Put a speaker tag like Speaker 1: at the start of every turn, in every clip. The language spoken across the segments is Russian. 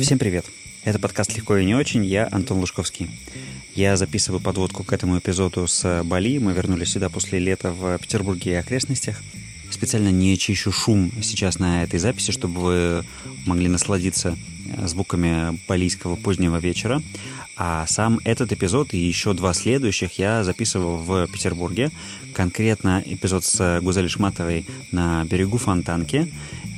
Speaker 1: Всем привет! Это подкаст «Легко и не очень», я Антон Лужковский. Я записываю подводку к этому эпизоду с Бали. Мы вернулись сюда после лета в Петербурге и окрестностях. Специально не чищу шум сейчас на этой записи, чтобы вы могли насладиться звуками балийского позднего вечера. А сам этот эпизод и еще два следующих я записывал в Петербурге. Конкретно эпизод с Гузель Шматовой на берегу Фонтанки.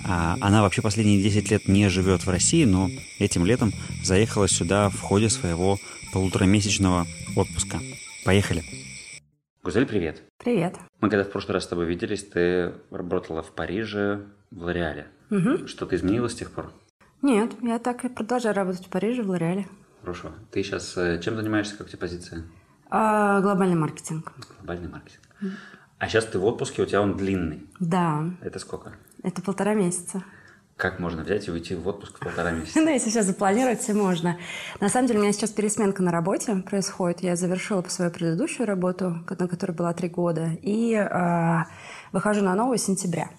Speaker 1: А, она вообще последние 10 лет не живет в России, но этим летом заехала сюда в ходе своего полуторамесячного отпуска. Поехали! Гузель, привет!
Speaker 2: Привет!
Speaker 1: Мы когда в прошлый раз с тобой виделись, ты работала в Париже, в Лореале. Угу. Что-то изменилось с тех пор?
Speaker 2: Нет, я так и продолжаю работать в Париже, в Лореале.
Speaker 1: Хорошо. Ты сейчас э, чем занимаешься, как у тебя позиция?
Speaker 2: А, глобальный маркетинг.
Speaker 1: Глобальный маркетинг. А сейчас ты в отпуске, у тебя он длинный.
Speaker 2: Да.
Speaker 1: Это сколько?
Speaker 2: Это полтора месяца.
Speaker 1: Как можно взять и уйти в отпуск полтора месяца?
Speaker 2: Ну, если сейчас запланировать, все можно. На самом деле, у меня сейчас пересменка на работе происходит. Я завершила свою предыдущую работу, на которой была три года, и э, выхожу на новую сентября.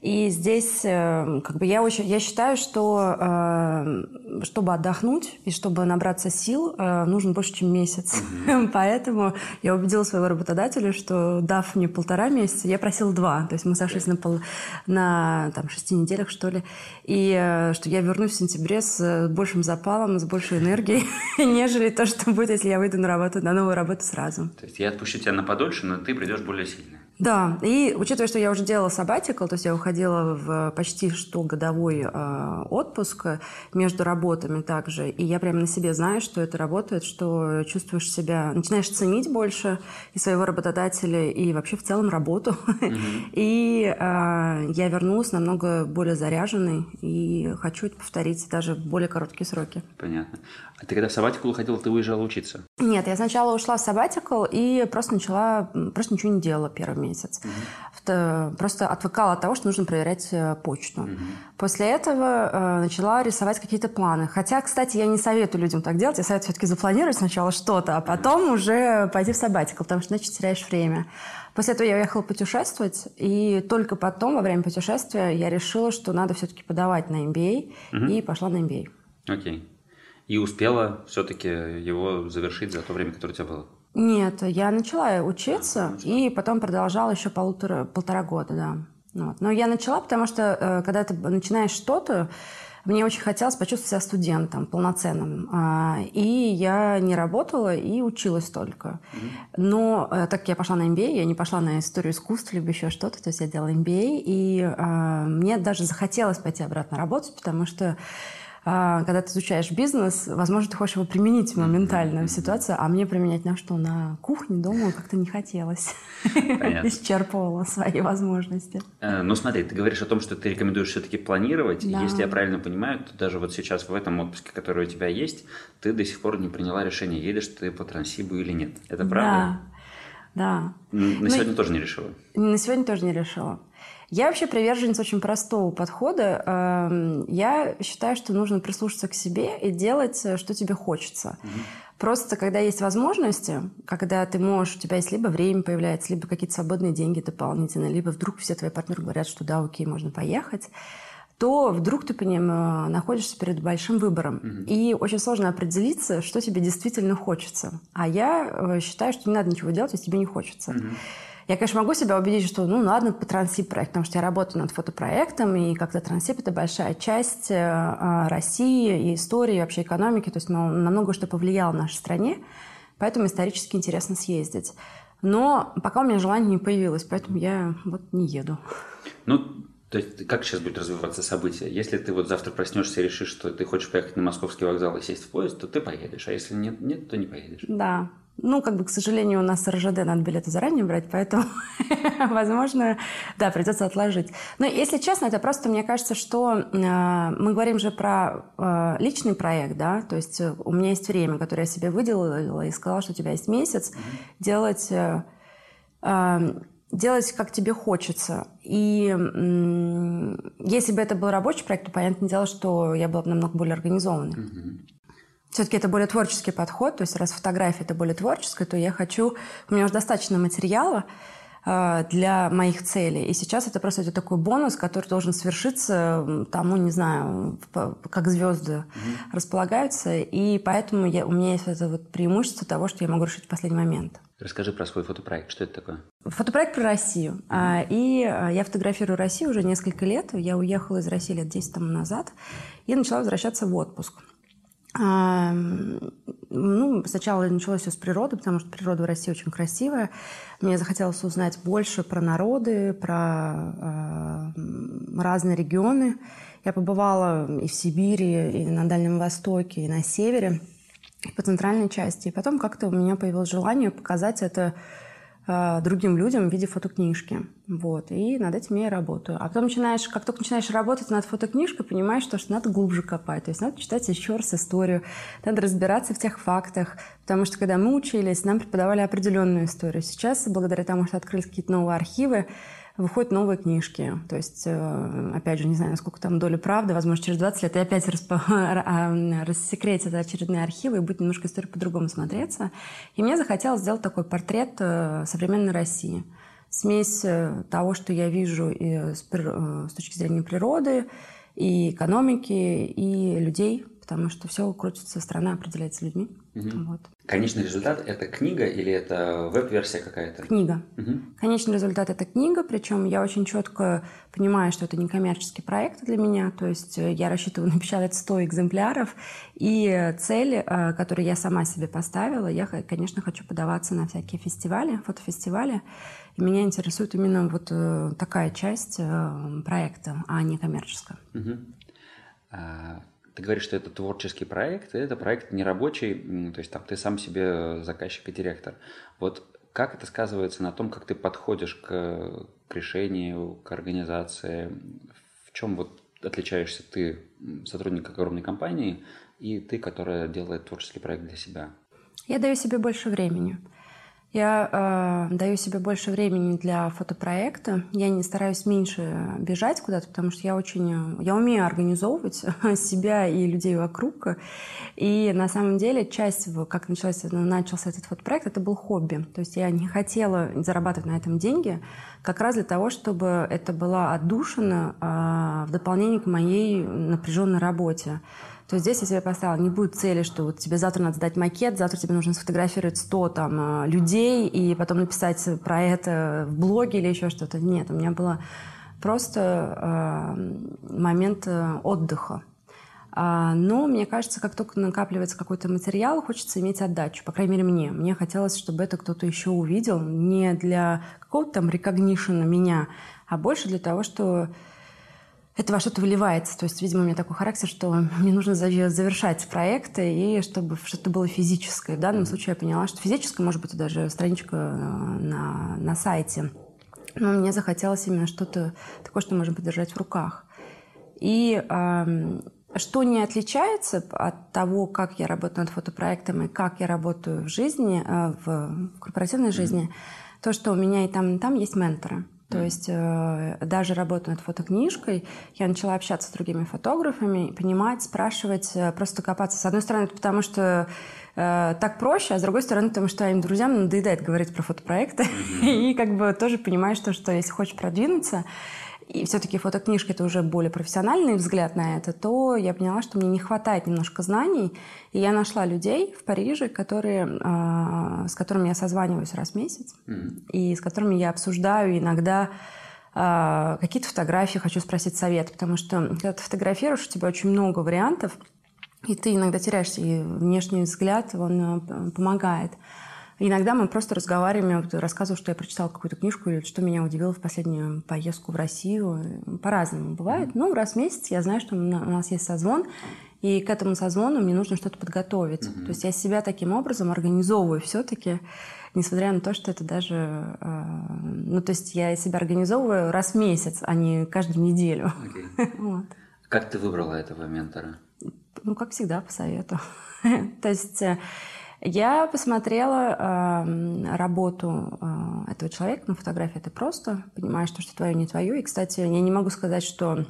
Speaker 2: И здесь, э, как бы я очень, я считаю, что э, чтобы отдохнуть и чтобы набраться сил, э, нужен больше, чем месяц. Поэтому я убедила своего работодателя, что дав мне полтора месяца, я просила два. То есть мы сошлись на, пол, на там, шести неделях, что ли. И что я вернусь в сентябре с большим запалом, с большей энергией, нежели то, что будет, если я выйду на работу, на новую работу сразу.
Speaker 1: То есть я отпущу тебя на подольше, но ты придешь более сильно.
Speaker 2: Да, и учитывая, что я уже делала сабатикл, то есть я уходила в почти что годовой э, отпуск между работами также, и я прямо на себе знаю, что это работает, что чувствуешь себя, начинаешь ценить больше и своего работодателя, и вообще в целом работу. Mm-hmm. И э, я вернулась намного более заряженной, и хочу это повторить даже в более короткие сроки.
Speaker 1: Понятно. А ты когда в сабатикл уходила, ты уезжала учиться?
Speaker 2: Нет, я сначала ушла в сабатикл и просто начала, просто ничего не делала первый месяц. Угу. Просто отвыкала от того, что нужно проверять э, почту. Угу. После этого э, начала рисовать какие-то планы. Хотя, кстати, я не советую людям так делать. Я советую все-таки запланировать сначала что-то, а потом уже пойти в сабатикл, потому что иначе теряешь время. После этого я уехала путешествовать, и только потом, во время путешествия, я решила, что надо все-таки подавать на MBA, угу. и пошла на MBA.
Speaker 1: Окей. И успела все-таки его завершить за то время, которое у тебя было?
Speaker 2: Нет, я начала учиться, а, и потом продолжала еще полутора, полтора года, да. Вот. Но я начала, потому что э, когда ты начинаешь что-то, мне очень хотелось почувствовать себя студентом полноценным. А, и я не работала и училась только. Но э, так как я пошла на MBA, я не пошла на историю искусства либо еще что-то, то есть я делала MBA, и а, мне даже захотелось пойти обратно работать, потому что когда ты изучаешь бизнес, возможно, ты хочешь его применить моментально в ситуацию, а мне применять на что? На кухне дома как-то не хотелось. Исчерпывала свои возможности.
Speaker 1: Э, ну смотри, ты говоришь о том, что ты рекомендуешь все-таки планировать. Да. Если я правильно понимаю, то даже вот сейчас в этом отпуске, который у тебя есть, ты до сих пор не приняла решение, едешь ты по Трансибу или нет. Это правда?
Speaker 2: Да.
Speaker 1: Да. На ну, сегодня тоже не решила?
Speaker 2: На сегодня тоже не решила. Я вообще приверженец очень простого подхода. Эм, я считаю, что нужно прислушаться к себе и делать, э, что тебе хочется. Угу. Просто когда есть возможности, когда ты можешь, у тебя есть либо время появляется, либо какие-то свободные деньги дополнительные, либо вдруг все твои партнеры говорят, что да, окей, можно поехать, то вдруг ты по ним э, находишься перед большим выбором. Mm-hmm. И очень сложно определиться, что тебе действительно хочется. А я э, считаю, что не надо ничего делать, если тебе не хочется. Mm-hmm. Я, конечно, могу себя убедить, что, ну, ладно, по трансип проект, потому что я работаю над фотопроектом, и как-то трансип – это большая часть э, России и истории, и вообще экономики, то есть ну, на много что повлияло в нашей стране, поэтому исторически интересно съездить. Но пока у меня желание не появилось, поэтому я вот не еду.
Speaker 1: Ну, то есть как сейчас будет развиваться событие? Если ты вот завтра проснешься и решишь, что ты хочешь поехать на московский вокзал и сесть в поезд, то ты поедешь, а если нет, нет, то не поедешь.
Speaker 2: Да, ну, как бы, к сожалению, у нас РЖД надо билеты заранее брать, поэтому, возможно, да, придется отложить. Но, если честно, это просто, мне кажется, что э, мы говорим же про э, личный проект, да, то есть э, у меня есть время, которое я себе выделила и сказала, что у тебя есть месяц, mm-hmm. делать... Э, э, делать, как тебе хочется. И если бы это был рабочий проект, то понятное дело, что я была бы намного более организованной. Mm-hmm. Все-таки это более творческий подход, то есть раз фотография это более творческая, то я хочу... У меня уже достаточно материала, э, для моих целей. И сейчас это просто это такой бонус, который должен свершиться тому, не знаю, как звезды mm-hmm. располагаются. И поэтому я, у меня есть это вот преимущество того, что я могу решить в последний момент.
Speaker 1: Расскажи про свой фотопроект. Что это такое?
Speaker 2: Фотопроект про Россию. Mm-hmm. И а, я фотографирую Россию уже несколько лет. Я уехала из России лет 10 тому назад и начала возвращаться в отпуск. Ну, сначала началось все с природы, потому что природа в России очень красивая. Мне захотелось узнать больше про народы, про э, разные регионы. Я побывала и в Сибири, и на Дальнем Востоке, и на Севере по центральной части. И потом как-то у меня появилось желание показать это другим людям в виде фотокнижки. Вот. И над этим я и работаю. А потом начинаешь, как только начинаешь работать над фотокнижкой, понимаешь, что, что надо глубже копать. То есть надо читать еще раз историю, надо разбираться в тех фактах. Потому что когда мы учились, нам преподавали определенную историю. Сейчас, благодаря тому, что открылись какие-то новые архивы, выходят новые книжки. То есть, э, опять же, не знаю, насколько там доля правды, возможно, через 20 лет и опять распо... А, рассекретят очередные архивы, и будет немножко история по-другому смотреться. И мне захотелось сделать такой портрет э, современной России. Смесь э, того, что я вижу с, с точки зрения природы, и экономики, и людей, потому что все крутится, страна определяется людьми.
Speaker 1: Угу. Вот. Конечный результат – это книга или это веб-версия какая-то?
Speaker 2: Книга. Угу. Конечный результат – это книга, причем я очень четко понимаю, что это не коммерческий проект для меня, то есть э, я рассчитываю напечатать 100 экземпляров, и цель, э, которую я сама себе поставила, я, конечно, хочу подаваться на всякие фестивали, фотофестивали, и меня интересует именно вот э, такая часть проекта, а не коммерческая.
Speaker 1: Угу. Ты говоришь, что это творческий проект, и это проект нерабочий, то есть там ты сам себе заказчик и директор. Вот как это сказывается на том, как ты подходишь к, к решению, к организации? В чем вот отличаешься ты, сотрудник огромной компании, и ты, которая делает творческий проект для себя?
Speaker 2: Я даю себе больше времени. Я э, даю себе больше времени для фотопроекта. Я не стараюсь меньше бежать куда-то, потому что я очень... Я умею организовывать себя и людей вокруг. И на самом деле часть, как начался, начался этот фотопроект, это был хобби. То есть я не хотела зарабатывать на этом деньги, как раз для того, чтобы это была отдушина э, в дополнение к моей напряженной работе то здесь я себе поставила, не будет цели, что вот тебе завтра надо сдать макет, завтра тебе нужно сфотографировать 100 там, э, людей и потом написать про это в блоге или еще что-то. Нет, у меня было просто э, момент отдыха. А, но мне кажется, как только накапливается какой-то материал, хочется иметь отдачу. По крайней мере, мне. Мне хотелось, чтобы это кто-то еще увидел. Не для какого-то там рекогнишена меня, а больше для того, что это во что-то выливается. То есть, видимо, у меня такой характер, что мне нужно завершать проекты, и чтобы что-то было физическое. В данном случае я поняла, что физическое, может быть, даже страничка э, на, на сайте. Но мне захотелось именно что-то такое, что можем подержать в руках. И э, что не отличается от того, как я работаю над фотопроектом и как я работаю в жизни, э, в корпоративной жизни, то, что у меня и там, и там есть менторы. То есть э, даже работая над фотокнижкой, я начала общаться с другими фотографами, понимать, спрашивать, э, просто копаться. С одной стороны, потому что э, так проще, а с другой стороны, потому что им друзьям надоедает говорить про фотопроекты. Mm-hmm. И как бы тоже понимаешь, то, что если хочешь продвинуться, и все-таки фотокнижка – это уже более профессиональный взгляд на это, то я поняла, что мне не хватает немножко знаний. И я нашла людей в Париже, которые, э, с которыми я созваниваюсь раз в месяц, mm. и с которыми я обсуждаю иногда э, какие-то фотографии, хочу спросить совет, потому что когда ты фотографируешь, у тебя очень много вариантов, и ты иногда теряешься, и внешний взгляд, он э, помогает. Иногда мы просто разговариваем, я рассказываю, что я прочитала какую-то книжку или что меня удивило в последнюю поездку в Россию. По-разному бывает. Ну, раз в месяц я знаю, что у нас есть созвон, и к этому созвону мне нужно что-то подготовить. Mm-hmm. То есть я себя таким образом организовываю все-таки, несмотря на то, что это даже... Э, ну, то есть я себя организовываю раз в месяц, а не каждую неделю.
Speaker 1: Okay. вот. Как ты выбрала этого ментора?
Speaker 2: Ну, как всегда, по совету. то есть э, я посмотрела э, работу э, этого человека на фотографии. Это просто понимаешь, что, что твое не твое. И, кстати, я не могу сказать, что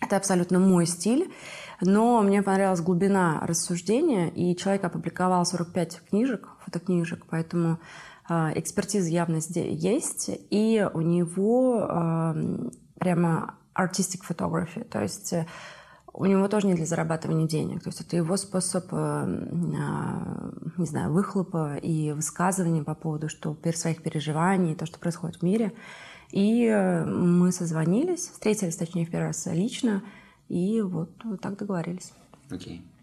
Speaker 2: это абсолютно мой стиль, но мне понравилась глубина рассуждения, и человек опубликовал 45 книжек, фотокнижек, поэтому экспертиза явно есть, и у него прямо artistic photography, то есть у него тоже не для зарабатывания денег. То есть это его способ, э, а, не знаю, выхлопа и высказывания по поводу что, своих переживаний, то, что происходит в мире. И э, мы созвонились, встретились, точнее, в первый раз лично, и вот так договорились.
Speaker 1: Окей. Okay.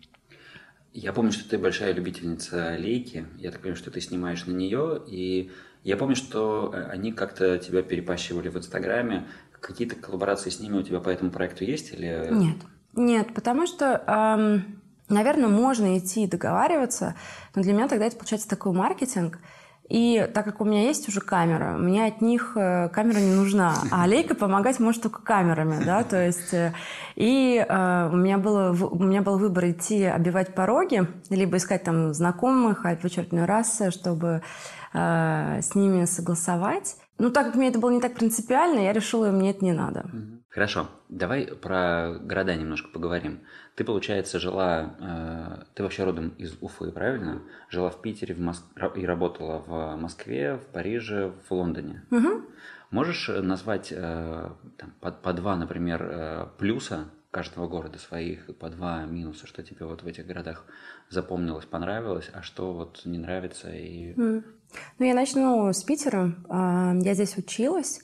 Speaker 1: Я помню, что ты большая любительница Лейки. Я так понимаю, что ты снимаешь на нее. И я помню, что э, они как-то тебя перепащивали в Инстаграме. Какие-то коллаборации с ними у тебя по этому проекту есть? Или...
Speaker 2: Нет. Нет, потому что, эм, наверное, можно идти и договариваться, но для меня тогда это получается такой маркетинг. И так как у меня есть уже камера, мне от них э, камера не нужна, а Лейка помогать может только камерами, да, то есть э, и э, у меня было у меня был выбор идти обивать пороги, либо искать там знакомых, а в очередной раз, чтобы э, с ними согласовать. Ну, так как мне это было не так принципиально, я решила, мне это не надо.
Speaker 1: Хорошо, давай про города немножко поговорим. Ты, получается, жила, э, ты вообще родом из Уфы, правильно? Жила в Питере в Моск... и работала в Москве, в Париже, в Лондоне.
Speaker 2: Угу.
Speaker 1: Можешь назвать э, там, по, по два, например, э, плюса каждого города своих, и по два минуса, что тебе вот в этих городах запомнилось, понравилось, а что вот не нравится и...
Speaker 2: Mm. Ну, я начну с Питера. А, я здесь училась.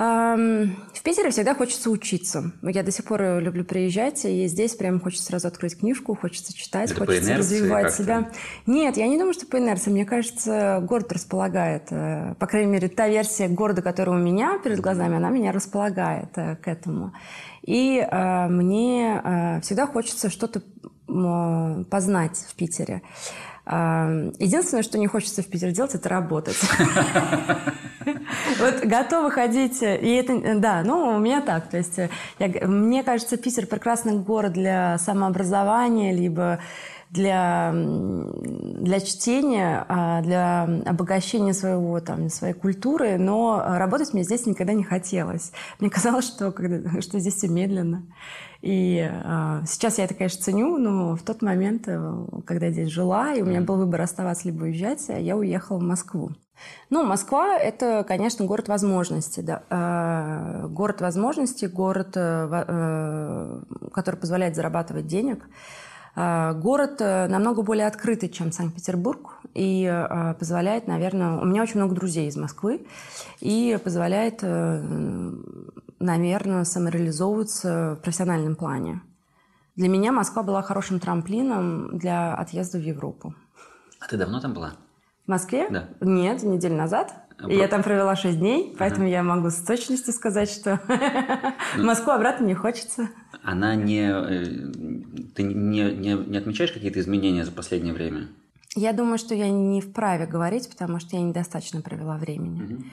Speaker 2: В Питере всегда хочется учиться. Я до сих пор люблю приезжать, и здесь прям хочется сразу открыть книжку, хочется читать,
Speaker 1: Это
Speaker 2: хочется развивать себя. Нет, я не думаю, что по инерции. Мне кажется, город располагает. Э, по крайней мере, та версия города, которая у меня перед глазами, она меня располагает э, к этому. И э, мне всегда хочется что-то познать в Питере. Единственное, что не хочется в Питере делать, это работать. Вот готовы ходить, и это, да, ну, у меня так, то есть я, мне кажется, Питер прекрасный город для самообразования, либо для, для чтения, а, для обогащения своего, там, своей культуры, но работать мне здесь никогда не хотелось. Мне казалось, что, когда, что здесь все медленно. И э, сейчас я это, конечно, ценю, но в тот момент, э, когда я здесь жила, и у меня был выбор оставаться либо уезжать, я уехала в Москву. Ну, Москва – это, конечно, город возможностей. Да. Э, город возможностей, город, э, э, который позволяет зарабатывать денег. Э, город э, намного более открытый, чем Санкт-Петербург, и позволяет, наверное, у меня очень много друзей из Москвы, и позволяет наверное, самореализовываться в профессиональном плане. Для меня Москва была хорошим трамплином для отъезда в Европу.
Speaker 1: А ты давно там была?
Speaker 2: Москве?
Speaker 1: Да.
Speaker 2: Нет, неделю назад. А и я там провела 6 дней, поэтому ага. я могу с точностью сказать, что ну, Москву обратно не хочется.
Speaker 1: Она не... Э, ты не, не, не отмечаешь какие-то изменения за последнее время?
Speaker 2: Я думаю, что я не вправе говорить, потому что я недостаточно провела времени. Угу.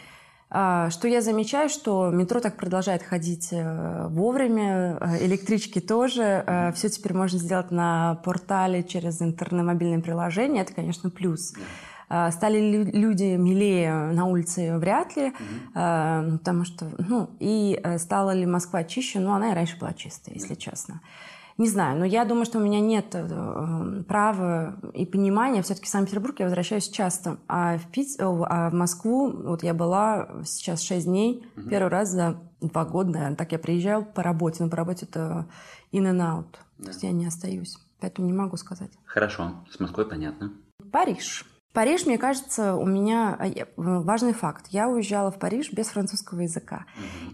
Speaker 2: Что я замечаю, что метро так продолжает ходить э, вовремя, э, электрички тоже. Все теперь можно сделать на портале через интернет-мобильное приложение. Это, конечно, плюс. А, стали люди милее на улице вряд ли, mm-hmm. потому что, ну, и стала ли Москва чище, ну, она и раньше была чистая, если честно. Не знаю, но я думаю, что у меня нет э, права и понимания. Все-таки в Санкт-Петербург я возвращаюсь часто. А в, Пит... а в Москву вот я была сейчас 6 дней, угу. первый раз за два года, наверное. Так я приезжаю по работе, но по работе это in and out. Да. То есть я не остаюсь. Поэтому не могу сказать.
Speaker 1: Хорошо, с Москвой понятно.
Speaker 2: Париж. Париж, мне кажется, у меня а, важный факт. Я уезжала в Париж без французского языка.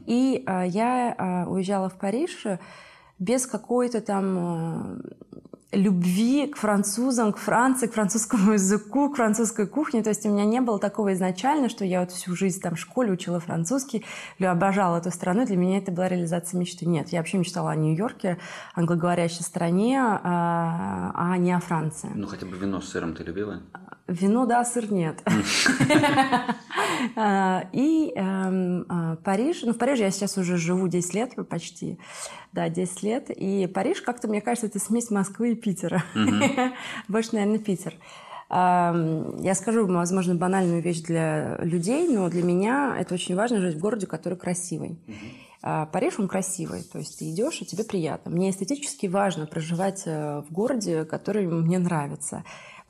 Speaker 2: И а, я а, уезжала в Париж без какой-то там э, любви к французам, к Франции, к французскому языку, к французской кухне. То есть у меня не было такого изначально, что я вот всю жизнь там в школе учила французский, обожала эту страну. Для меня это была реализация мечты. Нет, я вообще мечтала о Нью-Йорке, англоговорящей стране, а не о Франции.
Speaker 1: Ну, хотя бы вино с сыром ты любила?
Speaker 2: Вино, да, сыр нет. А, и эм, а, Париж, ну в Париже я сейчас уже живу 10 лет почти, да, 10 лет, и Париж как-то, мне кажется, это смесь Москвы и Питера. Больше, наверное, Питер. Я скажу, возможно, банальную вещь для людей, но для меня это очень важно жить в городе, который красивый. А Париж, он красивый, то есть ты идешь, и тебе приятно. Мне эстетически важно проживать э, в городе, который мне нравится.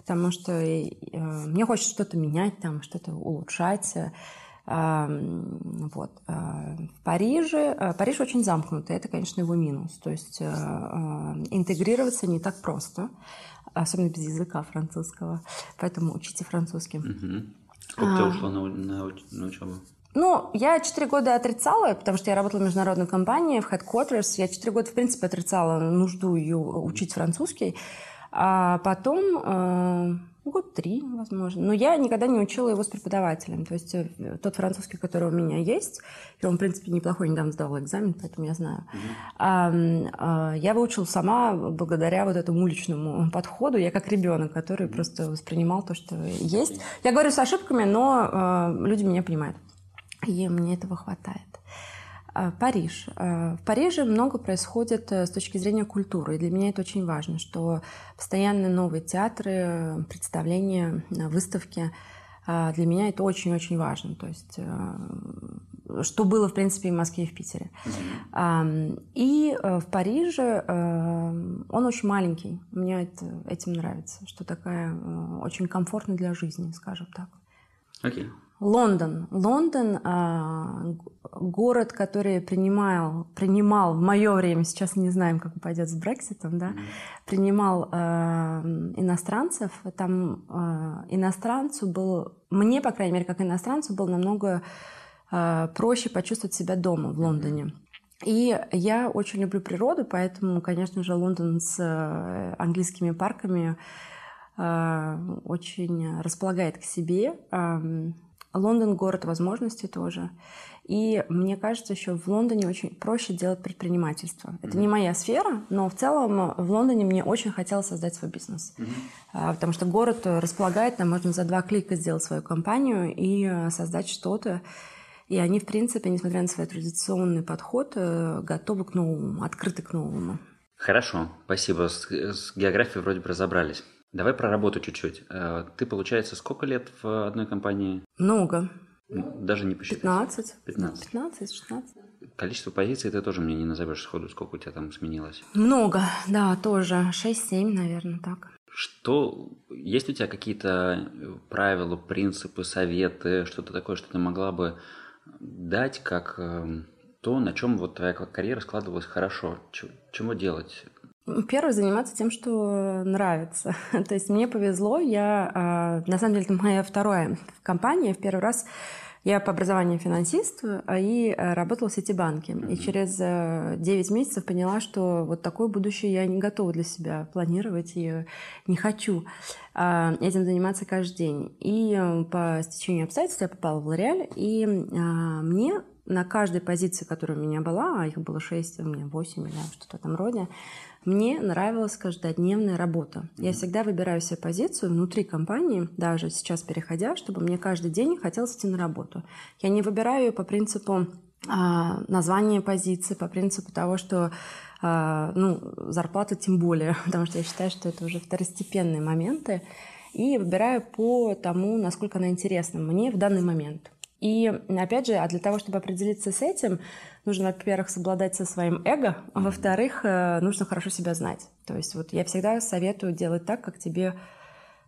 Speaker 2: Потому что э, мне хочется что-то менять, там, что-то улучшать. Вот. В Париже, Париж очень замкнутый, это, конечно, его минус. То есть интегрироваться не так просто, особенно без языка французского. Поэтому учите французский.
Speaker 1: Угу. Сколько а, ты ушла на, на, на учебу?
Speaker 2: Ну, я четыре года отрицала, потому что я работала в международной компании, в headquarters. Я четыре года, в принципе, отрицала нужду ее учить французский. А потом, э, год три, возможно. Но я никогда не учила его с преподавателем. То есть э, тот французский, который у меня есть, и он, в принципе, неплохой, недавно сдавала экзамен, поэтому я знаю. Mm-hmm. Я выучила сама благодаря вот этому уличному подходу. Я как ребенок, который mm-hmm. просто воспринимал то, что есть. Я говорю с ошибками, но э, люди меня понимают. И мне этого хватает. А, Париж. А, в Париже много происходит э, с точки зрения культуры. И для меня это очень важно, что постоянно новые театры, представления, выставки. А, для меня это очень-очень важно. То есть, э, что было, в принципе, и в Москве, и в Питере. И э, в Париже он очень маленький. Мне это, этим нравится, что такая очень комфортная для жизни, скажем так.
Speaker 1: Окей. Okay.
Speaker 2: Лондон. Лондон э, город, который принимал, принимал в мое время, сейчас не знаем, как пойдет с Брекситом, да, mm-hmm. принимал э, иностранцев. Там э, иностранцу был, мне, по крайней мере, как иностранцу, было намного э, проще почувствовать себя дома в Лондоне. И я очень люблю природу, поэтому, конечно же, Лондон с э, английскими парками э, очень располагает к себе. Лондон город возможностей тоже. И мне кажется, еще в Лондоне очень проще делать предпринимательство. Это mm-hmm. не моя сфера, но в целом в Лондоне мне очень хотелось создать свой бизнес. Mm-hmm. Потому что город располагает, там можно за два клика сделать свою компанию и э, создать что-то. И они, в принципе, несмотря на свой традиционный подход, э, готовы к новому, открыты к новому.
Speaker 1: Хорошо, спасибо. С, с географией вроде бы разобрались. Давай про работу чуть-чуть. Э, ты, получается, сколько лет в одной компании?
Speaker 2: Много.
Speaker 1: Даже не посчитать.
Speaker 2: 15. 15. 15, 16.
Speaker 1: Количество позиций ты тоже мне не назовешь сходу, сколько у тебя там сменилось?
Speaker 2: Много, да, тоже. 6-7, наверное, так.
Speaker 1: Что, есть у тебя какие-то правила, принципы, советы, что-то такое, что ты могла бы дать как эм, то, на чем вот твоя карьера складывалась хорошо? Чего делать?
Speaker 2: Первое, заниматься тем, что нравится. То есть мне повезло, я, а, на самом деле, это моя вторая компания. В первый раз я по образованию финансист а, и а, работала в Ситибанке. Mm-hmm. И через 9 месяцев поняла, что вот такое будущее я не готова для себя планировать и не хочу этим заниматься каждый день. И по стечению обстоятельств я попала в Лореаль, и мне на каждой позиции, которая у меня была, а их было 6, у меня 8 или что-то этом роде, мне нравилась каждодневная работа. Я всегда выбираю себе позицию внутри компании, даже сейчас переходя, чтобы мне каждый день хотелось идти на работу. Я не выбираю ее по принципу а, названия позиции, по принципу того, что а, ну, зарплата тем более, потому что я считаю, что это уже второстепенные моменты. И выбираю по тому, насколько она интересна мне в данный момент. И опять же, а для того, чтобы определиться с этим, нужно, во-первых, совладать со своим эго, а во-вторых, э, нужно хорошо себя знать. То есть вот я всегда советую делать так, как тебе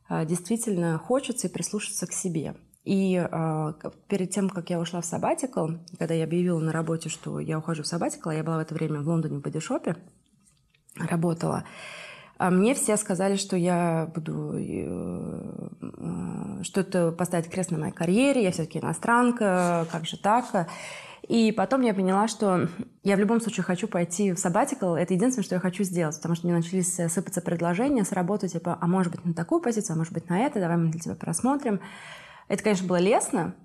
Speaker 2: э, действительно хочется и прислушаться к себе. И э, перед тем, как я ушла в сабатикл, когда я объявила на работе, что я ухожу в сабатикл, я была в это время в Лондоне в бодишопе, работала, а мне все сказали, что я буду э, что-то поставить крест на моей карьере, я все-таки иностранка, как же так? И потом я поняла, что я в любом случае хочу пойти в sabbatical. Это единственное, что я хочу сделать, потому что мне начались сыпаться предложения с работы, типа, а может быть на такую позицию, а может быть на это, давай мы для тебя просмотрим. Это, конечно, было лестно,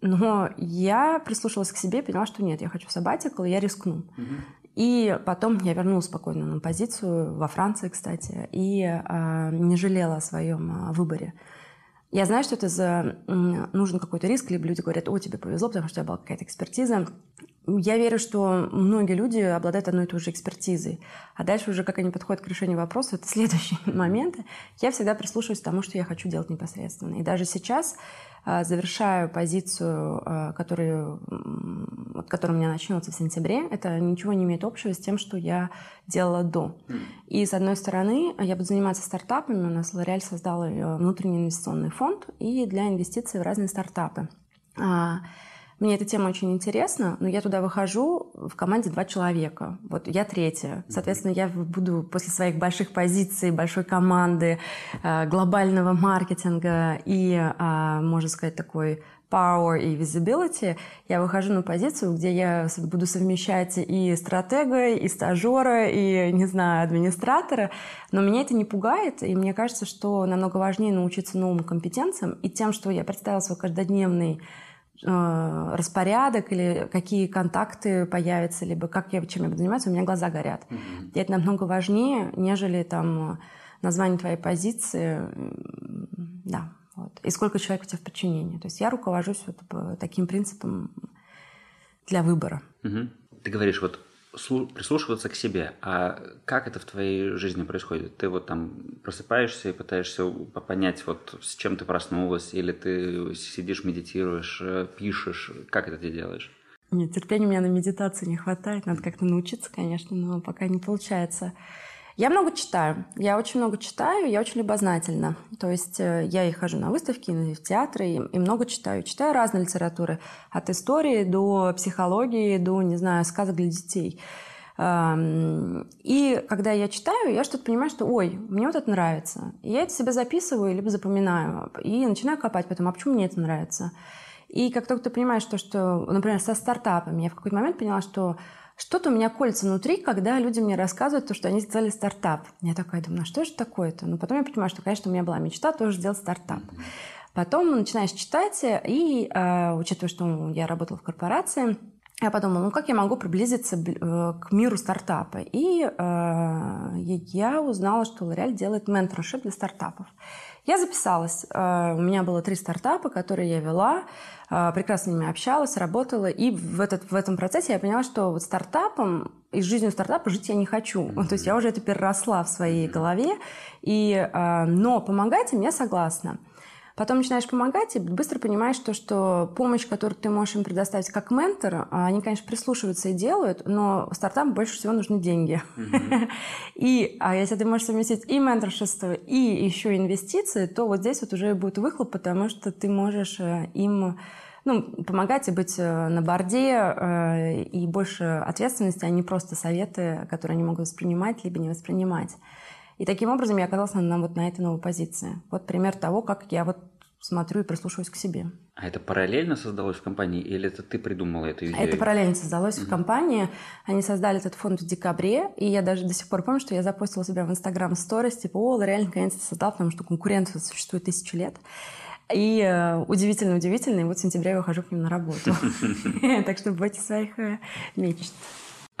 Speaker 2: но я прислушалась к себе и поняла, что нет, я хочу sabbatical, и я рискну. Mm-hmm. И потом я вернулась спокойно на позицию, во Франции, кстати, и э, не жалела о своем э, выборе. Я знаю, что это за нужен какой-то риск, либо люди говорят, о, тебе повезло, потому что у тебя была какая-то экспертиза. Я верю, что многие люди обладают одной и той же экспертизой. А дальше уже, как они подходят к решению вопроса, это следующие моменты. Я всегда прислушиваюсь к тому, что я хочу делать непосредственно. И даже сейчас а, завершаю позицию, а, которую, вот, которая у меня начнется в сентябре. Это ничего не имеет общего с тем, что я делала до. И, с одной стороны, я буду заниматься стартапами. У нас L'Oréal создал э, внутренний инвестиционный фонд и для инвестиций в разные стартапы. Мне эта тема очень интересна, но я туда выхожу в команде два человека. Вот я третья. Соответственно, я буду после своих больших позиций, большой команды, э, глобального маркетинга и, а, можно сказать, такой power и visibility, я выхожу на позицию, где я буду совмещать и стратега, и стажера, и, не знаю, администратора. Но меня это не пугает, и мне кажется, что намного важнее научиться новым компетенциям и тем, что я представила свой каждодневный распорядок или какие контакты появятся, либо как я, чем я буду заниматься, у меня глаза горят. Mm-hmm. И это намного важнее, нежели там название твоей позиции, да, вот. И сколько человек у тебя в подчинении. То есть я руковожусь вот таким принципом для выбора.
Speaker 1: Угу. Ты говоришь, вот прислушиваться к себе. А как это в твоей жизни происходит? Ты вот там просыпаешься и пытаешься понять, вот с чем ты проснулась, или ты сидишь, медитируешь, э, пишешь. Как это ты делаешь?
Speaker 2: Нет, терпения у меня на медитацию не хватает. Надо как-то научиться, конечно, но пока не получается. Я много читаю. Я очень много читаю, я очень любознательна. То есть э, я и хожу на выставки, и в театры, и, и много читаю. Читаю разные литературы. От истории до психологии, до, не знаю, сказок для детей. И когда я читаю, я что-то понимаю, что, ой, мне вот это нравится. И я это себе записываю, либо запоминаю. И начинаю копать потом, а почему мне это нравится? И как только ты понимаешь, что, что например, со стартапами, я в какой-то момент поняла, что что-то у меня колется внутри, когда люди мне рассказывают то, что они сделали стартап. Я такая думаю, а что же такое-то? Но потом я понимаю, что, конечно, у меня была мечта тоже сделать стартап. Потом начинаешь читать, и э, учитывая, что я работала в корпорации, я подумала, ну как я могу приблизиться э, к миру стартапа? И э, я узнала, что L'Oreal делает менторшип для стартапов. Я записалась. Э, у меня было три стартапа, которые я вела, прекрасно с ними общалась, работала. И в, этот, в этом процессе я поняла, что вот стартапом и жизнью стартапа жить я не хочу. Mm-hmm. То есть я уже это переросла в своей голове. И, э, но помогать им я согласна. Потом начинаешь помогать и быстро понимаешь то, что помощь, которую ты можешь им предоставить как ментор, а, они, конечно, прислушиваются и делают, но стартапам больше всего нужны деньги. Mm-hmm. И а если ты можешь совместить и менторшество, и еще инвестиции, то вот здесь вот уже будет выхлоп, потому что ты можешь э, им ну, помогать и быть э, на борде э, и больше ответственности, а не просто советы, которые они могут воспринимать либо не воспринимать. И таким образом я оказалась на, вот на этой новой позиции. Вот пример того, как я вот смотрю и прислушиваюсь к себе.
Speaker 1: А это параллельно создалось в компании или это ты придумала эту идею?
Speaker 2: Это параллельно создалось угу. в компании. Они создали этот фонд в декабре, и я даже до сих пор помню, что я запостила себя в Инстаграм сторис, типа, о, L'Oreal наконец-то создал, потому что конкуренция существует тысячу лет. И удивительно-удивительно, э, и вот в сентябре я выхожу к ним на работу. Так что бойте своих э, мечт.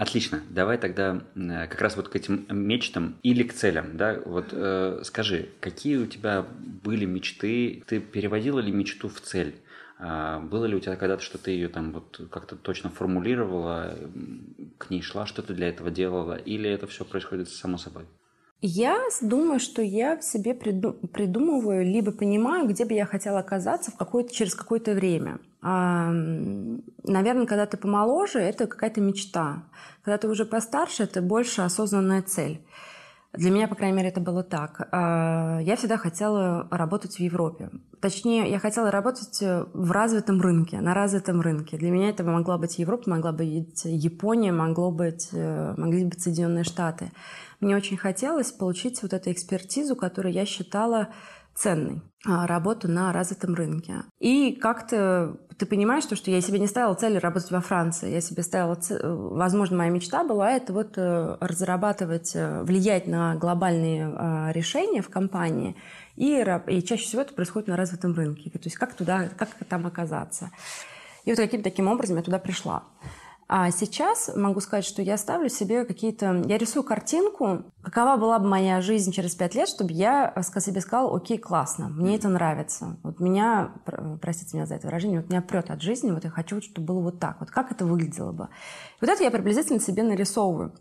Speaker 1: Отлично. Давай тогда э, как раз вот к этим мечтам или к целям, да, вот э, скажи, какие у тебя были мечты, ты переводила ли мечту в цель? А, было ли у тебя когда-то, что ты ее там вот как-то точно формулировала, к ней шла, что ты для этого делала, или это все происходит само собой?
Speaker 2: Я думаю, что я в себе придумываю, либо понимаю, где бы я хотела оказаться в какое-то, через какое-то время. А, наверное, когда ты помоложе, это какая-то мечта. Когда ты уже постарше, это больше осознанная цель. Для меня, по крайней мере, это было так. А, я всегда хотела работать в Европе. Точнее, я хотела работать в развитом рынке, на развитом рынке. Для меня это могла быть Европа, могла быть Япония, могло быть, э, могли быть Соединенные Штаты. Мне очень хотелось получить вот эту экспертизу, которую я считала ценной а, работу на развитом рынке. И как-то ты понимаешь, что, что я себе не ставила цель работать во Франции. Я себе ставила цель... Возможно, моя мечта была это вот э, разрабатывать, э, влиять на глобальные а, решения в компании. И, и чаще всего это происходит на развитом рынке. То есть как туда, как там оказаться. И вот каким-то таким образом я туда пришла. А сейчас могу сказать, что я ставлю себе какие-то... Я рисую картинку, какова была бы моя жизнь через пять лет, чтобы я себе сказала, окей, классно, мне это нравится. Вот меня, простите меня за это выражение, вот меня прет от жизни, вот я хочу, чтобы было вот так. Вот как это выглядело бы? И вот это я приблизительно себе нарисовываю.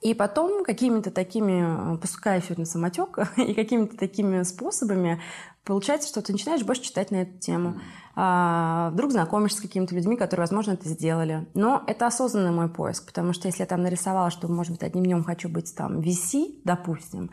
Speaker 2: И потом какими-то такими, пускай все это на самотек, и какими-то такими способами получается, что ты начинаешь больше читать на эту тему. А, вдруг знакомишься с какими-то людьми, которые, возможно, это сделали. Но это осознанный мой поиск, потому что если я там нарисовала, что, может быть, одним днем хочу быть там VC, допустим,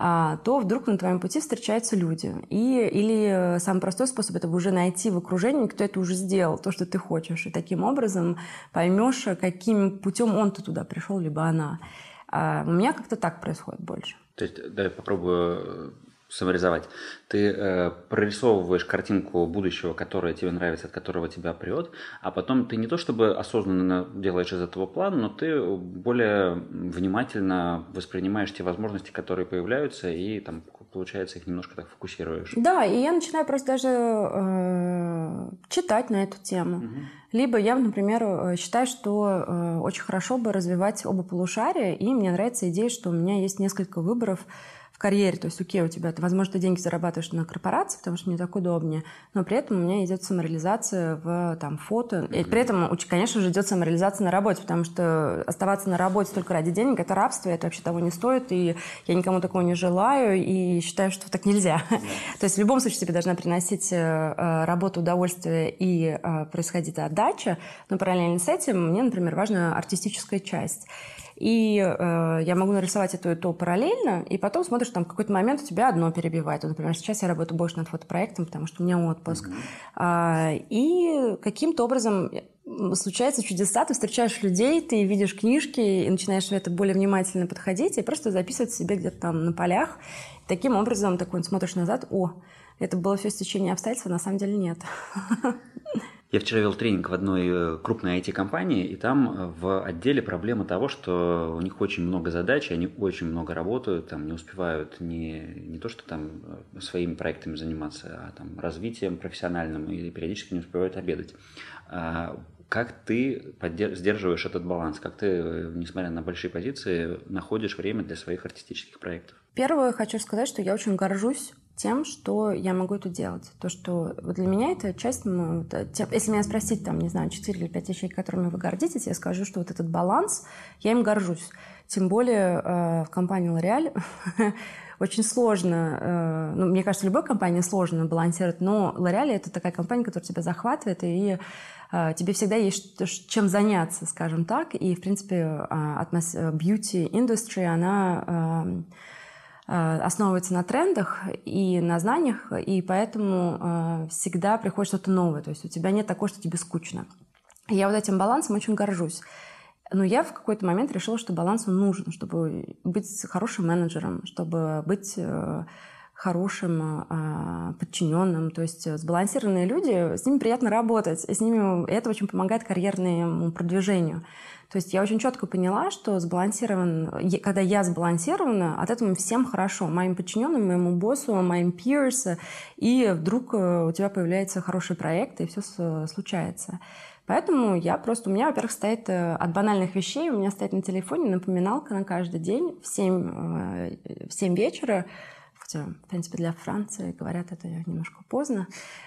Speaker 2: то вдруг на твоем пути встречаются люди. И, или самый простой способ – это уже найти в окружении, кто это уже сделал, то, что ты хочешь. И таким образом поймешь, каким путем он-то туда пришел, либо она. А у меня как-то так происходит больше.
Speaker 1: То есть, да, я попробую саморизовать. Ты э, прорисовываешь картинку будущего, которое тебе нравится, от которого тебя прет, а потом ты не то чтобы осознанно делаешь из этого план, но ты более внимательно воспринимаешь те возможности, которые появляются, и там, получается, их немножко так фокусируешь.
Speaker 2: Да, и я начинаю просто даже э, читать на эту тему. Угу. Либо я, например, э, считаю, что э, очень хорошо бы развивать оба полушария, и мне нравится идея, что у меня есть несколько выборов карьере, то есть, окей, у тебя, ты, возможно, ты деньги зарабатываешь на корпорации, потому что мне так удобнее, но при этом у меня идет самореализация в там, фото. И при этом, конечно же, идет самореализация на работе, потому что оставаться на работе только ради денег – это рабство, это вообще того не стоит, и я никому такого не желаю, и считаю, что так нельзя. То есть в любом случае тебе должна приносить э, э, работа удовольствие и э, происходить отдача, но параллельно с этим мне, например, важна артистическая часть. И э, я могу нарисовать это и то параллельно, и потом смотришь, там в какой-то момент у тебя одно перебивает. Вот, например, сейчас я работаю больше над фотопроектом, потому что у меня отпуск. Mm-hmm. А, и каким-то образом случаются чудеса, ты встречаешь людей, ты видишь книжки и начинаешь в это более внимательно подходить и просто записывать себе где-то там на полях. И таким образом такой смотришь назад, о, это было все стечение обстоятельств, а на самом деле нет.
Speaker 1: Я вчера вел тренинг в одной э, крупной IT-компании, и там э, в отделе проблема того, что у них очень много задач, они очень много работают, там не успевают не, не то, что там э, своими проектами заниматься, а там развитием профессиональным, и периодически не успевают обедать. А как ты сдерживаешь этот баланс? Как ты, несмотря на большие позиции, находишь время для своих артистических проектов?
Speaker 2: Первое, хочу сказать, что я очень горжусь тем, что я могу это делать. То, что вот для меня это часть, ну, если меня спросить, там, не знаю, 4 или 5 вещей, которыми вы гордитесь, я скажу, что вот этот баланс, я им горжусь. Тем более э, в компании L'Oreal очень сложно, э, ну, мне кажется, любой компании сложно балансировать, но L'Oreal это такая компания, которая тебя захватывает, и э, тебе всегда есть чем заняться, скажем так, и, в принципе, э, beauty industry, она э, Э, основывается на трендах и на знаниях, и поэтому э, всегда приходит что-то новое. То есть у тебя нет такого, что тебе скучно. Я вот этим балансом очень горжусь. Но я в какой-то момент решила, что баланс он нужен, чтобы быть хорошим менеджером, чтобы быть э, хорошим подчиненным. То есть сбалансированные люди, с ними приятно работать, и с ними это очень помогает карьерному продвижению. То есть я очень четко поняла, что сбалансирован, когда я сбалансирована, от этого всем хорошо. Моим подчиненным, моему боссу, моим peers. И вдруг э, у тебя появляется хороший проект, и все случается. Поэтому я просто... У меня, во-первых, стоит э, от банальных вещей, у меня стоит на телефоне напоминалка на каждый день в 7, э, в 7 вечера хотя, в принципе, для Франции говорят это немножко поздно,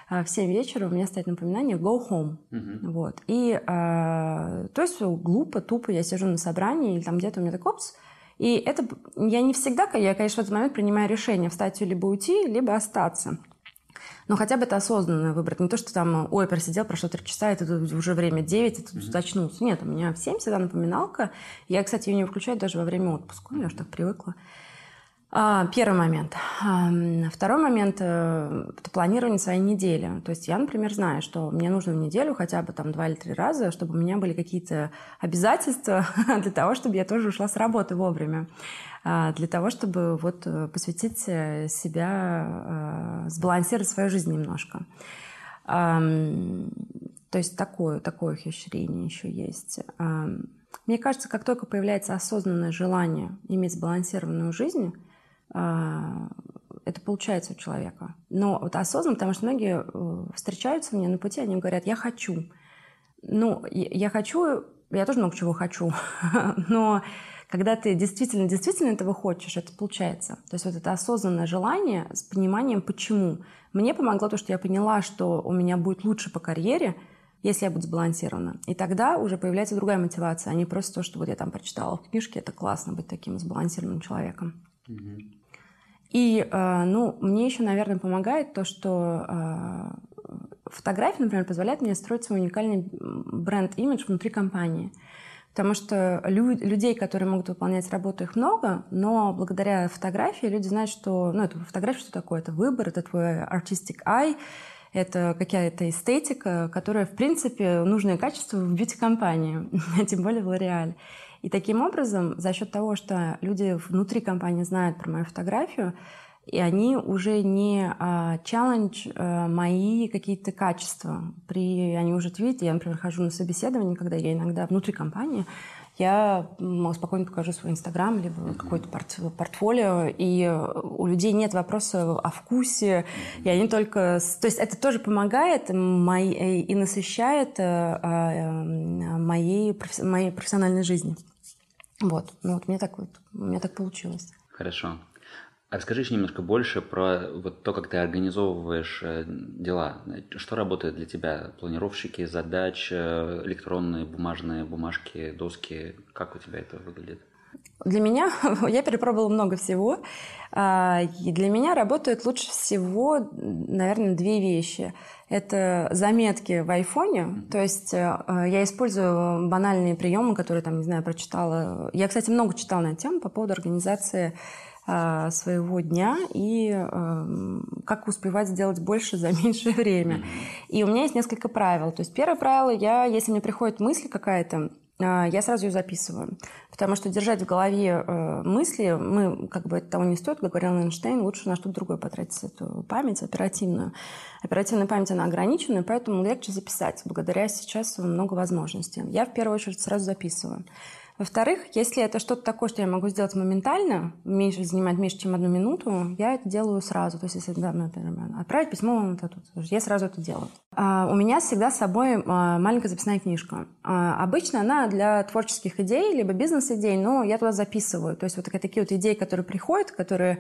Speaker 2: а, в 7 вечера у меня стоит напоминание «go home». Uh-huh. Вот. И, а, то есть глупо, тупо я сижу на собрании, или там где-то у меня так опс, и это я не всегда, я, конечно, в этот момент принимаю решение встать либо уйти, либо остаться. Но хотя бы это осознанно выбрать. Не то, что там, ой, просидел, прошло три часа, это уже время 9, это тут очнулся. Нет, у меня в 7 всегда напоминалка. Я, кстати, ее не выключаю даже во время отпуска. Я уже так привыкла. А, первый момент. Второй момент э, – это планирование своей недели. То есть я, например, знаю, что мне нужно в неделю хотя бы там два или три раза, чтобы у меня были какие-то обязательства для того, чтобы я тоже ушла с работы вовремя. А, для того, чтобы вот э, посвятить э, себя, сбалансировать свою жизнь немножко. То есть такое, такое ухищрение еще есть. Мне кажется, как только появляется осознанное желание иметь сбалансированную жизнь – это получается у человека. Но вот осознанно, потому что многие э, встречаются мне на пути, они говорят, я хочу. Ну, я хочу, я тоже много чего хочу, но когда ты действительно, действительно этого хочешь, это получается. То есть вот это осознанное желание с пониманием, почему. Мне помогло то, что я поняла, что у меня будет лучше по карьере, если я буду сбалансирована. И тогда уже появляется другая мотивация, а не просто то, что вот я там прочитала в книжке, это классно быть таким сбалансированным человеком. Mm-hmm. И, э, ну, мне еще, наверное, помогает то, что э, фотография, например, позволяет мне строить свой уникальный бренд-имидж внутри компании. Потому что лю- людей, которые могут выполнять работу, их много, но благодаря фотографии люди знают, что... Ну, это фотография что такое? Это выбор, это твой artistic eye, это какая-то эстетика, которая, в принципе, нужное качество в бьюти-компании, тем более в L'Oreal. И таким образом, за счет того, что люди внутри компании знают про мою фотографию, и они уже не челлендж а, мои какие-то качества. При, они уже видят, я, например, хожу на собеседование, когда я иногда внутри компании, я спокойно покажу свой Инстаграм, либо какое-то порт, портфолио, и у людей нет вопроса о вкусе, и они только... То есть это тоже помогает моей, и насыщает э, э, моей, моей профессиональной жизни. Вот, ну вот мне так вот, у меня так получилось.
Speaker 1: Хорошо. А расскажи еще немножко больше про вот то, как ты организовываешь э, дела. Что работает для тебя? Планировщики, задач, э, электронные, бумажные, бумажки, доски. Как у тебя это выглядит?
Speaker 2: Для меня, я перепробовала много всего, а, и для меня работают лучше всего, наверное, две вещи. Это заметки в айфоне, то есть э, я использую банальные приемы, которые там, не знаю, прочитала. Я, кстати, много читала на эту тему по поводу организации а, своего дня и эм, как успевать сделать больше за меньшее время. И у меня есть несколько правил. То есть первое правило, я, если мне приходит мысль какая-то, я сразу ее записываю. Потому что держать в голове э, мысли, мы, как бы это того не стоит, как говорил Эйнштейн, лучше на что-то другое потратить эту память оперативную. Оперативная память, она ограничена, поэтому легче записать. Благодаря сейчас много возможностей. Я в первую очередь сразу записываю. Во-вторых, если это что-то такое, что я могу сделать моментально, меньше занимать меньше, чем одну минуту, я это делаю сразу. То есть, если да, например, отправить письмо, то, я сразу это делаю. А, у меня всегда с собой а, маленькая записная книжка. А, обычно она для творческих идей, либо бизнес-идей, но я туда записываю. То есть, вот такие вот идеи, которые приходят, которые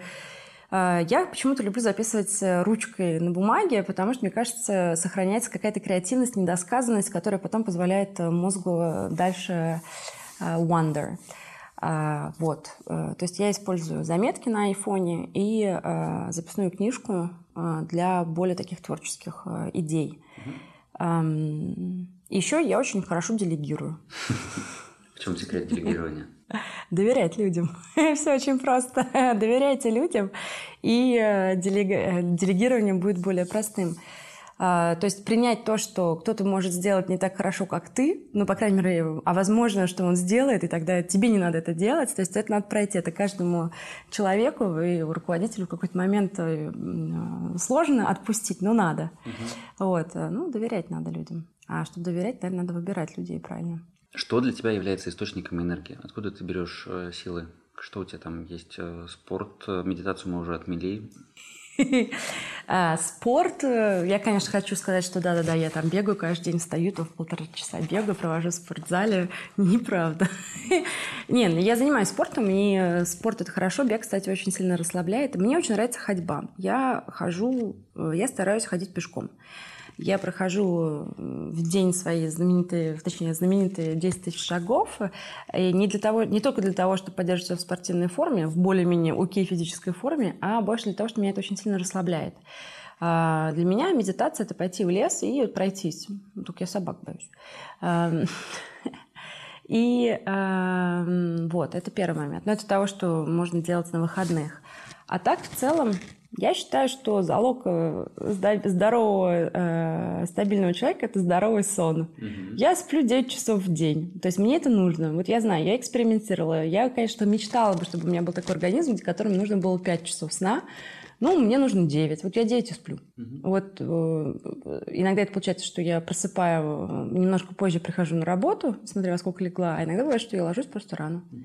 Speaker 2: а, я почему-то люблю записывать э, ручкой на бумаге, потому что, мне кажется, сохраняется какая-то креативность, недосказанность, которая потом позволяет э, мозгу дальше Э, Wonder. Э, вот. Э, то есть я использую заметки на айфоне и записную книжку для более таких творческих идей. Mm-hmm. Еще я очень хорошо делегирую.
Speaker 1: В чем секрет делегирования?
Speaker 2: Доверять людям. Все очень просто. Доверяйте людям, и делегирование будет более простым. А, то есть принять то, что кто-то может сделать не так хорошо, как ты, ну, по крайней мере, а возможно, что он сделает, и тогда тебе не надо это делать. То есть это надо пройти. Это каждому человеку и руководителю в какой-то момент э, сложно отпустить, но надо. Угу. Вот. Ну, доверять надо людям. А чтобы доверять, наверное, надо выбирать людей правильно.
Speaker 1: Что для тебя является источником энергии? Откуда ты берешь э, силы? Что у тебя там есть? Э, спорт, медитацию мы уже отмели.
Speaker 2: А, спорт. Э, я, конечно, хочу сказать, что да-да-да, я там бегаю каждый день, встаю, то в полтора часа бегаю, провожу в спортзале. Неправда. Не, ну, я занимаюсь спортом, и э, спорт это хорошо. Бег, кстати, очень сильно расслабляет. Мне очень нравится ходьба. Я хожу, э, я стараюсь ходить пешком. Я прохожу в день свои знаменитые, точнее, знаменитые 10 тысяч шагов. И не, для того, не только для того, чтобы поддерживать себя в спортивной форме, в более-менее окей физической форме, а больше для того, что меня это очень сильно расслабляет. А для меня медитация – это пойти в лес и пройтись. Только я собак боюсь. И вот, это первый момент. Но это того, что можно делать на выходных. А так, в целом, я считаю, что залог э, здорового, э, стабильного человека – это здоровый сон. Угу. Я сплю 9 часов в день. То есть мне это нужно. Вот я знаю, я экспериментировала. Я, конечно, мечтала бы, чтобы у меня был такой организм, которому нужно было 5 часов сна. Ну, мне нужно 9. Вот я 9 и сплю. Угу. Вот э, иногда это получается, что я просыпаю, немножко позже прихожу на работу, смотря во сколько легла, а иногда бывает, что я ложусь просто рано. Угу.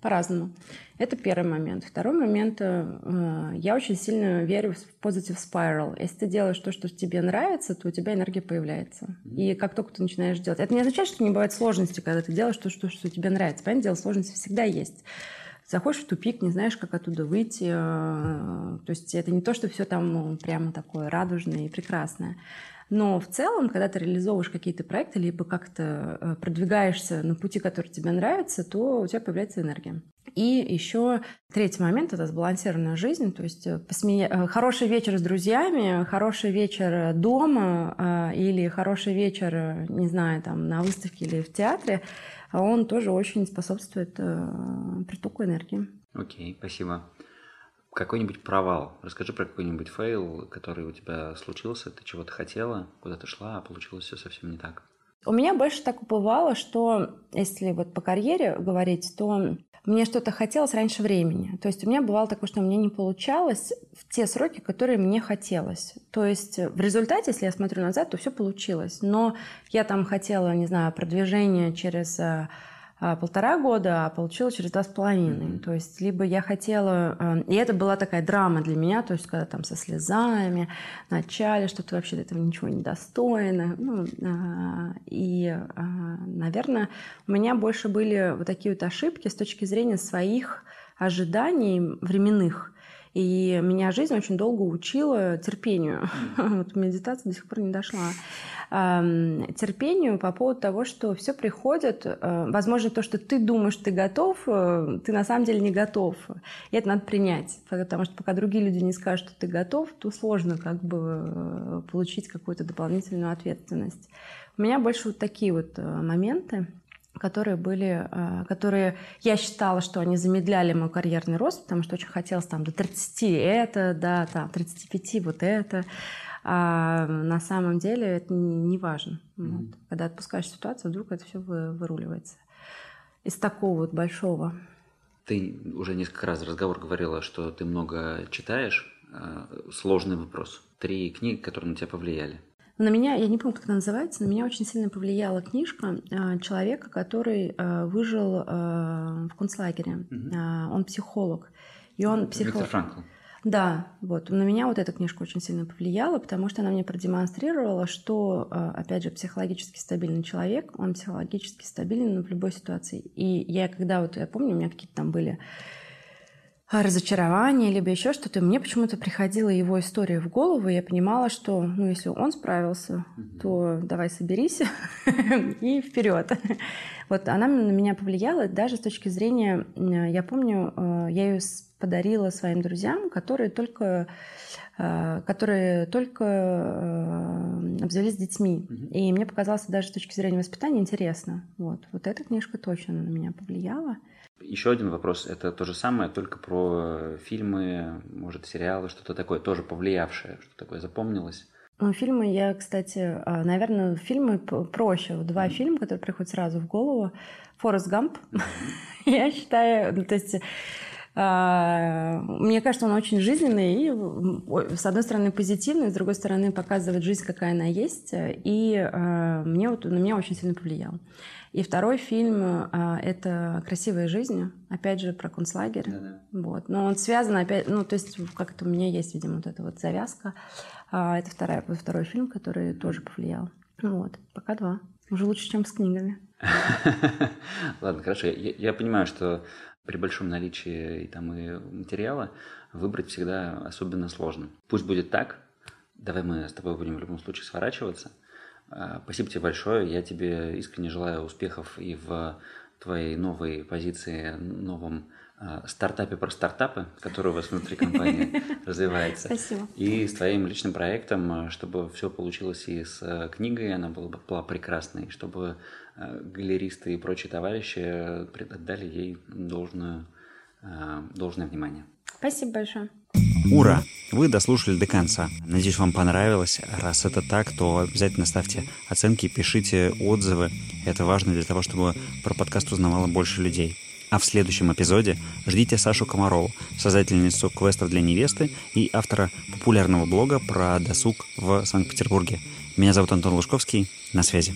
Speaker 2: По-разному. Это первый момент. Второй момент. Э, я очень сильно верю в positive spiral. Если ты делаешь то, что тебе нравится, то у тебя энергия появляется. И как только ты начинаешь делать... Это не означает, что не бывает сложности, когда ты делаешь то, что, что тебе нравится. Понятное дело, сложности всегда есть заходишь в тупик, не знаешь, как оттуда выйти. Э, то есть это не то, что все там ну, прямо такое радужное и прекрасное. Но в целом, когда ты реализовываешь какие-то проекты, либо как-то э, продвигаешься на пути, который тебе нравится, то у тебя появляется энергия. И еще третий момент – это сбалансированная жизнь, то есть э, посмея... Э, хороший вечер с друзьями, хороший вечер дома или хороший вечер, не знаю, там на выставке или в театре, он тоже очень способствует притоку энергии.
Speaker 1: Окей, okay, спасибо какой-нибудь провал. Расскажи про какой-нибудь fail, который у тебя случился, ты чего-то хотела, куда ты шла, а получилось все совсем не так.
Speaker 2: У меня больше так бывало, что если вот по карьере говорить, то мне что-то хотелось раньше времени. То есть у меня бывало такое, что мне не получалось в те сроки, которые мне хотелось. То есть в результате, если я смотрю назад, то все получилось. Но я там хотела, не знаю, продвижение через э, полтора года, а получила через два с половиной. То есть либо я хотела... А, и это была такая драма для меня, то есть когда там со слезами, в начале, что ты вообще до этого ничего не достойна. Ну, а, и, наверное, у меня больше были вот такие вот ошибки с точки зрения своих ожиданий временных. И меня жизнь очень долго учила терпению. Вот медитация до сих пор не дошла терпению по поводу того, что все приходит. Э, возможно, то, что ты думаешь, ты готов, э, ты на самом деле не готов. И это надо принять. Потому что пока другие люди не скажут, что ты готов, то сложно как бы э, получить какую-то дополнительную ответственность. У меня больше вот такие вот моменты которые были, которые я считала, что они замедляли мой карьерный рост, потому что очень хотелось там до 30 это, да, там 35 вот это. А на самом деле это не важно. Mm-hmm. Вот. Когда отпускаешь ситуацию, вдруг это все вы, выруливается. Из такого вот большого.
Speaker 1: Ты уже несколько раз разговор говорила, что ты много читаешь. А, сложный вопрос. Три книги, которые на тебя повлияли.
Speaker 2: На меня, я не помню, как она называется, на меня очень сильно повлияла книжка а, человека, который а, выжил в концлагере. Угу. Он психолог. И он психолог.
Speaker 1: Виктор Франкл.
Speaker 2: Да, вот. На меня вот эта книжка очень сильно повлияла, потому что она мне продемонстрировала, что, опять же, психологически стабильный человек, он психологически стабилен в любой ситуации. И я когда вот, я помню, у меня какие-то там были разочарование, либо еще что-то, мне почему-то приходила его история в голову, и я понимала, что, ну, если он справился, то давай соберись и вперед. Вот она на меня повлияла даже с точки зрения, я помню, э, я ее подарила своим друзьям, которые только э, которые только э, обзавелись детьми. И мне показалось даже с точки зрения воспитания интересно. Вот, вот эта книжка точно на меня повлияла.
Speaker 1: Еще один вопрос. Это то же самое, только про фильмы, может, сериалы, что-то такое, тоже повлиявшее, что такое запомнилось.
Speaker 2: Ну, фильмы я, кстати, а, наверное, фильмы проще. Два mm-hmm. фильма, которые приходят сразу в голову. «Форест Гамп». Mm-hmm. я считаю, ну, то есть мне кажется, он очень жизненный и, с одной стороны, позитивный, с другой стороны, показывает жизнь, какая она есть. И а, мне вот, на меня очень сильно повлиял. И второй фильм а, это «Красивая жизнь», опять же, про концлагерь. Да-да. Вот. Но он связан опять, ну, то есть как-то у меня есть, видимо, вот эта вот завязка. Это вторая, второй фильм, который тоже повлиял. Вот, пока два. Уже лучше, чем с книгами.
Speaker 1: Ладно, хорошо. Я, я понимаю, что при большом наличии и, там, и материала выбрать всегда особенно сложно. Пусть будет так. Давай мы с тобой будем в любом случае сворачиваться. А, спасибо тебе большое. Я тебе искренне желаю успехов и в твоей новой позиции, новом стартапе про стартапы, который у вас внутри компании развивается.
Speaker 2: Спасибо.
Speaker 1: И с твоим личным проектом, чтобы все получилось и с э, книгой, она была, была прекрасной, чтобы галеристы и прочие товарищи отдали ей должную, э, должное внимание.
Speaker 2: Спасибо большое.
Speaker 1: Ура! Вы дослушали до конца. Надеюсь, вам понравилось. Раз это так, то обязательно ставьте оценки, пишите отзывы. Это важно для того, чтобы про подкаст узнавало больше людей. А в следующем эпизоде ждите Сашу Комарову, создательницу квестов для невесты и автора популярного блога про досуг в Санкт-Петербурге. Меня зовут Антон Лужковский. На связи.